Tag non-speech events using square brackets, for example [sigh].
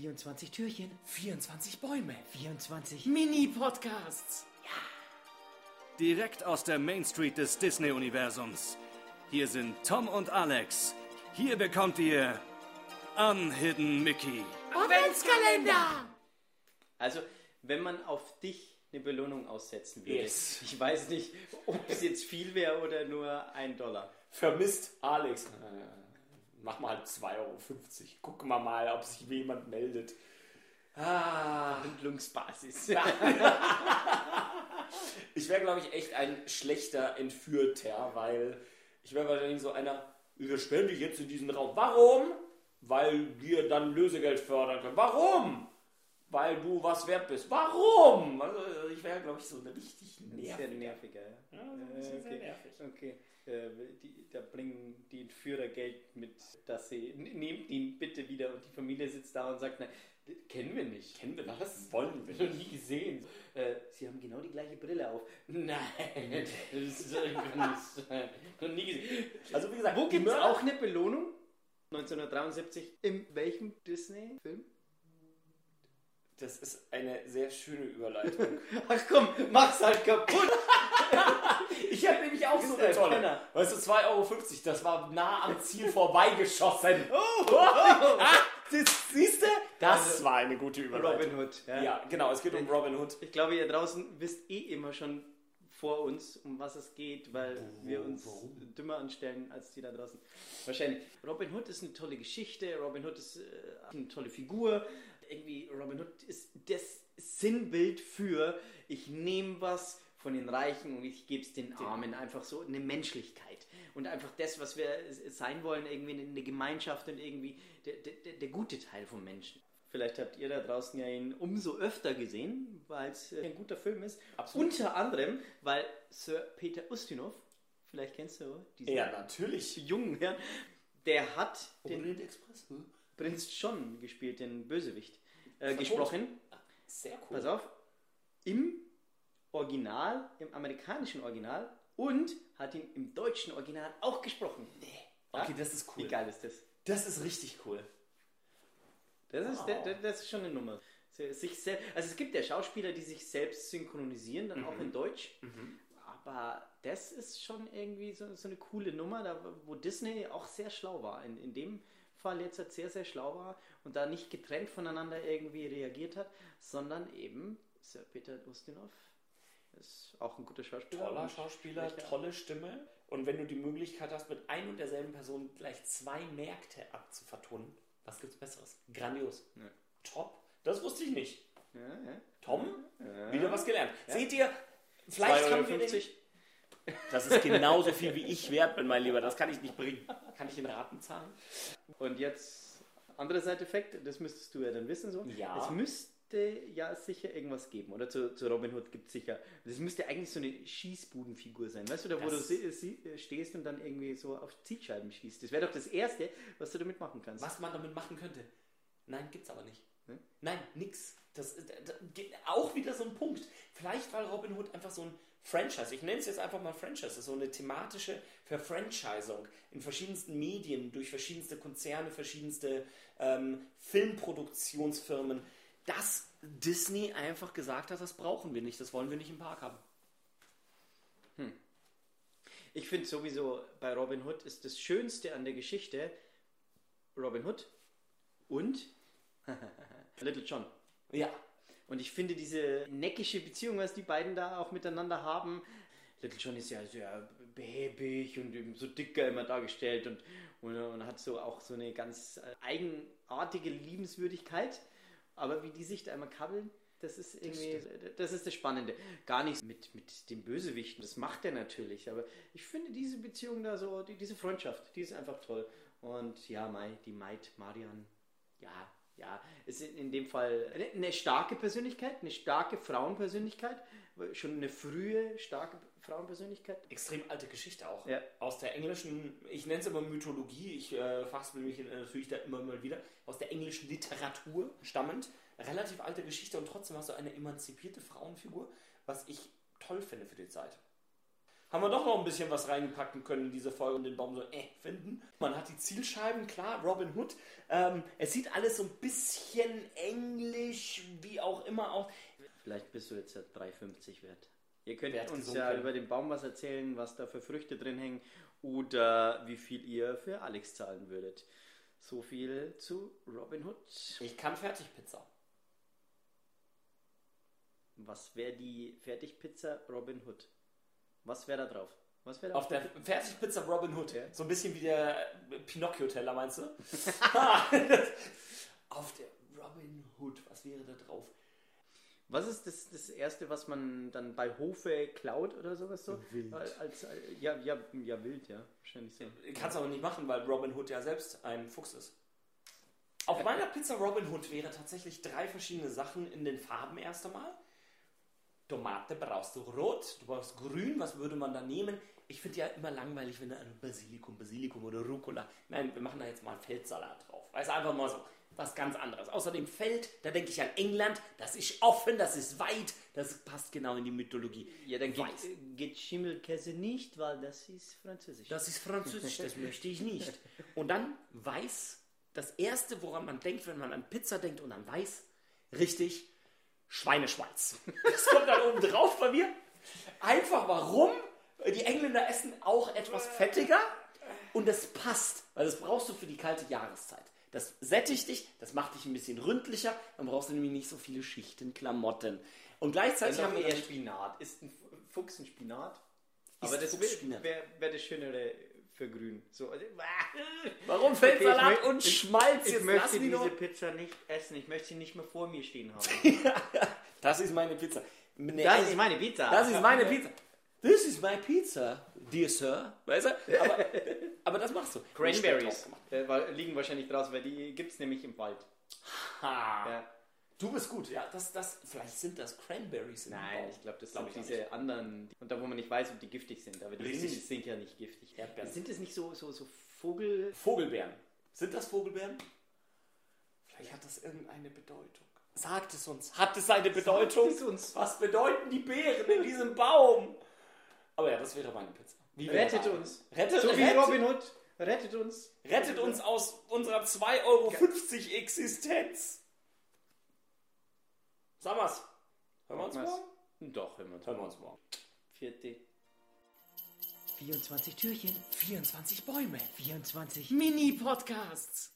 24 Türchen, 24 Bäume. 24 Mini-Podcasts. Direkt aus der Main Street des Disney-Universums. Hier sind Tom und Alex. Hier bekommt ihr Unhidden Mickey. Adventskalender! Also, wenn man auf dich eine Belohnung aussetzen würde, Yes. ich weiß nicht, ob es jetzt viel wäre oder nur ein Dollar. Vermisst Alex. Mach mal 2,50 Euro. Gucken wir mal, ob sich jemand meldet. Ah, Handlungsbasis. [laughs] ich wäre, glaube ich, echt ein schlechter Entführter, weil ich wäre wahrscheinlich so einer, wir sperren dich jetzt in diesen Raum. Warum? Weil wir dann Lösegeld fördern können. Warum? Weil du was wert bist. Warum? Also ich wäre, glaube ich, so ein richtig Sehr nervig. nerviger, ja. Ja, Äh, sehr okay. nervig. Okay. Äh, die, da bringen die Entführer Geld mit, dass sie "N- nehmt ihn bitte wieder und die Familie sitzt da und sagt, nein, kennen wir nicht. Kennen wir Was? das? Wollen wir Noch nie gesehen. Äh, sie haben genau die gleiche Brille auf. Nein, [laughs] das ist noch nie gesehen. Also wie gesagt, Wo gibt es auch eine Belohnung? 1973. In welchem Disney-Film? Das ist eine sehr schöne Überleitung. [laughs] Ach komm, mach's halt kaputt. [laughs] Ich habe nämlich auch so eine ein tolle. Penner. Weißt du, 2,50 Euro, das war nah am Ziel vorbeigeschossen. [laughs] Oh, Ah, das, siehst du? Das Also, war eine gute Überleitung. Robin Hood. Ja. genau, es geht um Robin Hood. Ich glaube, ihr draußen wisst eh immer schon vor uns, um was es geht, weil wir uns dümmer anstellen als die da draußen. Wahrscheinlich. Robin Hood ist eine tolle Geschichte, Robin Hood ist äh, eine tolle Figur. Irgendwie, Robin Hood ist das Sinnbild für, ich nehme was von den Reichen und ich gebe es den Armen. Einfach so eine Menschlichkeit. Und einfach das, was wir sein wollen, irgendwie eine Gemeinschaft und irgendwie der, der, der gute Teil vom Menschen. Vielleicht habt ihr da draußen ja ihn umso öfter gesehen, weil es äh, ein guter Film ist. Absolut. Unter anderem, weil Sir Peter Ustinov, vielleicht kennst du diesen Ja, natürlich. jungen Herrn, der hat den Express. Hm? Prinz John gespielt, den Bösewicht, äh, gesprochen. Sehr cool. Pass auf, im Original, im amerikanischen Original und hat ihn im deutschen Original auch gesprochen. Nee. Okay, das ist cool. Wie geil ist das? Das ist richtig cool. Das ist, Wow. der, der, das ist schon eine Nummer. Sich sel- also es gibt ja Schauspieler, die sich selbst synchronisieren, dann auch in Deutsch. Aber das ist schon irgendwie so, so eine coole Nummer, da, wo Disney auch sehr schlau war. In, in dem Fall jetzt halt sehr, sehr schlau war und da nicht getrennt voneinander irgendwie reagiert hat, sondern eben Sir Peter Ustinov ist auch ein guter Schauspieler. Toller Schauspieler, tolle Stimme. Und wenn du die Möglichkeit hast, mit ein und derselben Person gleich zwei Märkte abzuvertonen, was gibt's Besseres? Grandios. Ja. Top. Das wusste ich nicht. Ja, ja. Tom, wieder was gelernt. Seht ihr, vielleicht haben wir den, 2,50 Das ist genauso viel wie ich wert bin, mein Lieber. Das kann ich nicht bringen. Kann ich in Raten zahlen? Und jetzt, anderer Seite-Effekt, das müsstest du ja dann wissen so. Ja. Es müsste ja sicher irgendwas geben. Oder zu, zu Robin Hood gibt es sicher. Das müsste eigentlich so eine Schießbudenfigur sein. Weißt du, da wo Das- du stehst und dann irgendwie so auf Zielscheiben schießt. Das wäre doch das Erste, was du damit machen kannst. Was man damit machen könnte. Nein, gibt's aber nicht. Hm? Nein, nix. Das ist da- geht auch wieder so ein Punkt. Vielleicht weil Robin Hood einfach so ein Franchise, ich nenne es jetzt einfach mal Franchise, so eine thematische Verfranchisung in verschiedensten Medien, durch verschiedenste Konzerne, verschiedenste ähm, Filmproduktionsfirmen, dass Disney einfach gesagt hat, das brauchen wir nicht, das wollen wir nicht im Park haben. Ich finde sowieso bei Robin Hood ist das Schönste an der Geschichte Robin Hood und [laughs] Little John. Ja, Und ich finde diese neckische Beziehung, was die beiden da auch miteinander haben. Little John ist ja sehr behäbig und eben so dicker immer dargestellt und, und, und hat so auch so eine ganz äh, eigenartige Liebenswürdigkeit. Aber wie die sich da immer kabbeln, das ist irgendwie, das ist das Spannende. Gar nicht mit, mit den Bösewichten, das macht er natürlich. Aber ich finde diese Beziehung da so, die, diese Freundschaft, die ist einfach toll. Und ja, Mai, die Maid, Marian, ja, ja, ist in, dem Fall eine, starke Persönlichkeit, eine starke Frauenpersönlichkeit, schon eine frühe, starke Frauenpersönlichkeit. extrem alte Geschichte auch. Ja. Aus der englischen, ich nenne es immer Mythologie, ich äh, fachsimpel mich natürlich da immer mal wieder, aus der englischen Literatur stammend. Relativ alte Geschichte und trotzdem hast du eine emanzipierte Frauenfigur, was ich toll finde für die Zeit. Haben wir doch noch ein bisschen was reinpacken können in diese Folge und den Baum so äh finden. Man hat die Zielscheiben, klar, Robin Hood. Ähm, es sieht alles so ein bisschen englisch, wie auch immer aus. Vielleicht bist du jetzt ja 3,50 wert. Ihr könnt Wert uns ja über den Baum was erzählen, was da für Früchte drin hängen oder wie viel ihr für Alex zahlen würdet. So viel zu Robin Hood. Ich kann Fertigpizza. Was wäre die Fertigpizza Robin Hood? Was wäre da drauf? Was wäre da Auf der Fertigpizza Robin Hood. Ja. So ein bisschen wie der Pinocchio-Teller, meinst du? [laughs] Auf der Robin Hood, was wäre da drauf? Was ist das, das Erste, was man dann bei Hofe klaut oder sowas so? Wild. Als, als, ja, ja, ja, wild, ja. Wahrscheinlich so. Kannst aber nicht machen, weil Robin Hood ja selbst ein Fuchs ist. Auf meiner Pizza Robin Hood wäre tatsächlich drei verschiedene Sachen in den Farben erst einmal. Tomate brauchst du rot, du brauchst grün, was würde man da nehmen? Ich finde ja immer langweilig, wenn da Basilikum, Basilikum oder Rucola. Nein, wir machen da jetzt mal einen Feldsalat drauf. Weiß einfach mal so. Was ganz anderes. Außerdem Feld, da denke ich an England, das ist offen, das ist weit, das passt genau in die Mythologie. Ja, dann geht, Weiß. geht Schimmelkäse nicht, weil das ist französisch. Das ist französisch, das [laughs] möchte ich nicht. Und dann weiß, das erste, woran man denkt, wenn man an Pizza denkt und an weiß, richtig, Schweineschweiz. Das kommt dann oben drauf bei mir. Einfach warum? Die Engländer essen auch etwas fettiger und das passt, weil das brauchst du für die kalte Jahreszeit. Das sättigt dich, das macht dich ein bisschen ründlicher, dann brauchst du nämlich nicht so viele Schichten Klamotten. Und gleichzeitig haben wir eher Spinat. Ist ein Fuchs ein Spinat? Aber Ist das Fuchs Spinat? wäre wär das Schönere für grün. So, also, [laughs] Warum Okay, ich Feldsalat mö- und ich- Schmalz? Ich Jetzt möchte lass mich diese doch- Pizza nicht essen. Ich möchte sie nicht mehr vor mir stehen haben. [laughs] Das ist meine Pizza. Nee, Das ist meine Pizza. Das ist meine Pizza. This is my pizza, dear sir. Weißt du? Aber, [laughs] aber das machst du. Cranberries äh, liegen wahrscheinlich draußen, weil die gibt es nämlich im Wald. Ha. Ja. Du bist gut, ja. Das, das, vielleicht sind das Cranberries. im Nein, ich glaube, das Glaub sind diese anderen. Und da, wo man nicht weiß, ob die giftig sind. Aber die Richtig. sind, sind ja nicht giftig. Erdbeeren. Sind das nicht so, so, so Vogel... Vogelbeeren. Sind das Vogelbeeren? Vielleicht hat das irgendeine Bedeutung. Sagt es uns. Hat es eine Bedeutung? es uns. Was bedeuten die Beeren in diesem Baum? Aber ja, das wäre meine Pizza. Wie Rettet uns. Rettet, So wie rettet, Robin Hood. Rettet uns. rettet uns aus unserer 2,50 Euro Existenz. Sag mal's. Hören wir uns morgen? Doch, immer. Hören wir uns morgen. Vierte. 24 Türchen, 24 Bäume. 24 Mini-Podcasts.